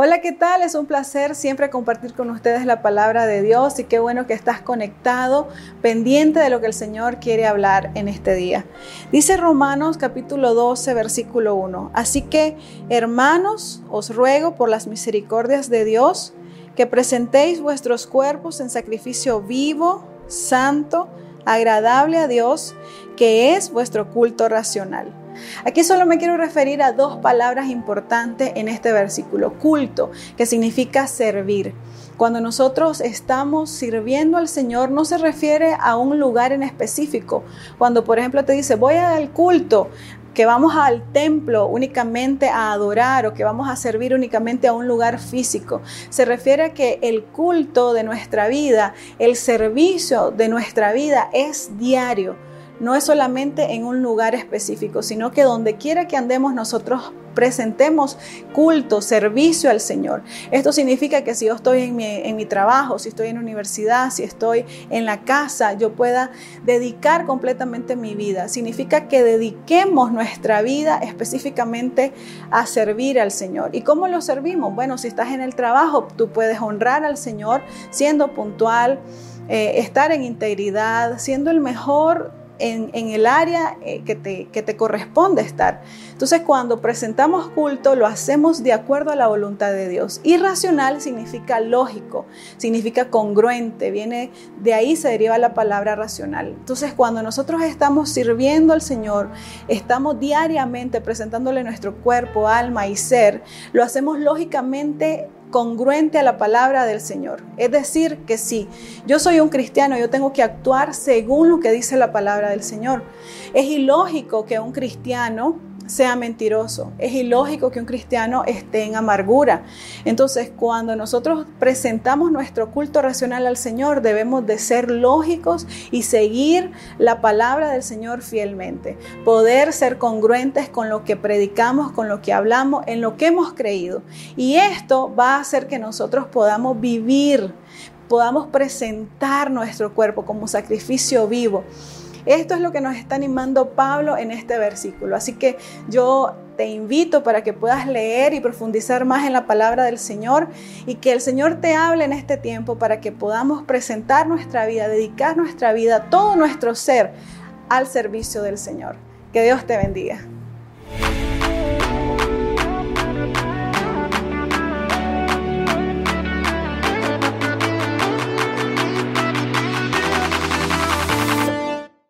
Hola, ¿qué tal? Es un placer siempre compartir con ustedes la palabra de Dios y qué bueno que estás conectado, pendiente de lo que el Señor quiere hablar en este día. Dice Romanos capítulo 12, versículo 1. Así que, hermanos, os ruego por las misericordias de Dios que presentéis vuestros cuerpos en sacrificio vivo, santo, agradable a Dios, que es vuestro culto racional. Aquí solo me quiero referir a dos palabras importantes en este versículo. Culto, que significa servir. Cuando nosotros estamos sirviendo al Señor, no se refiere a un lugar en específico. Cuando, por ejemplo, te dice, voy al culto, que vamos al templo únicamente a adorar o que vamos a servir únicamente a un lugar físico. Se refiere a que el culto de nuestra vida, el servicio de nuestra vida es diario no es solamente en un lugar específico, sino que donde quiera que andemos nosotros presentemos culto, servicio al Señor. Esto significa que si yo estoy en mi, trabajo, si estoy en la universidad, si estoy en la casa, yo pueda dedicar completamente mi vida. Significa que dediquemos nuestra vida específicamente a servir al Señor. ¿Y cómo lo servimos? Bueno, si estás en el trabajo, tú puedes honrar al Señor siendo puntual, eh, estar en integridad, siendo el mejor en, el área eh, que te, que te corresponde estar. Entonces, cuando presentamos culto, lo hacemos de acuerdo a la voluntad de Dios. Irracional significa lógico, significa congruente, viene de ahí se deriva la palabra racional. Entonces, cuando nosotros estamos sirviendo al Señor, estamos diariamente presentándole nuestro cuerpo, alma y ser, lo hacemos lógicamente congruente a la palabra del Señor. Es decir, que si yo soy un cristiano, yo tengo que actuar según lo que dice la palabra del Señor. Es ilógico que un cristiano sea mentiroso. Es ilógico que un cristiano esté en amargura. Entonces, cuando nosotros presentamos nuestro culto racional al Señor, debemos de ser lógicos y seguir la palabra del Señor fielmente. Poder ser congruentes con lo que predicamos, con lo que hablamos, en lo que hemos creído. Y esto va a hacer que nosotros podamos vivir, podamos presentar nuestro cuerpo como sacrificio vivo esto es lo que nos está animando Pablo en este versículo. Así que yo te invito para que puedas leer y profundizar más en la palabra del Señor y que el Señor te hable en este tiempo para que podamos presentar nuestra vida, dedicar nuestra vida, todo nuestro ser al servicio del Señor. Que Dios te bendiga.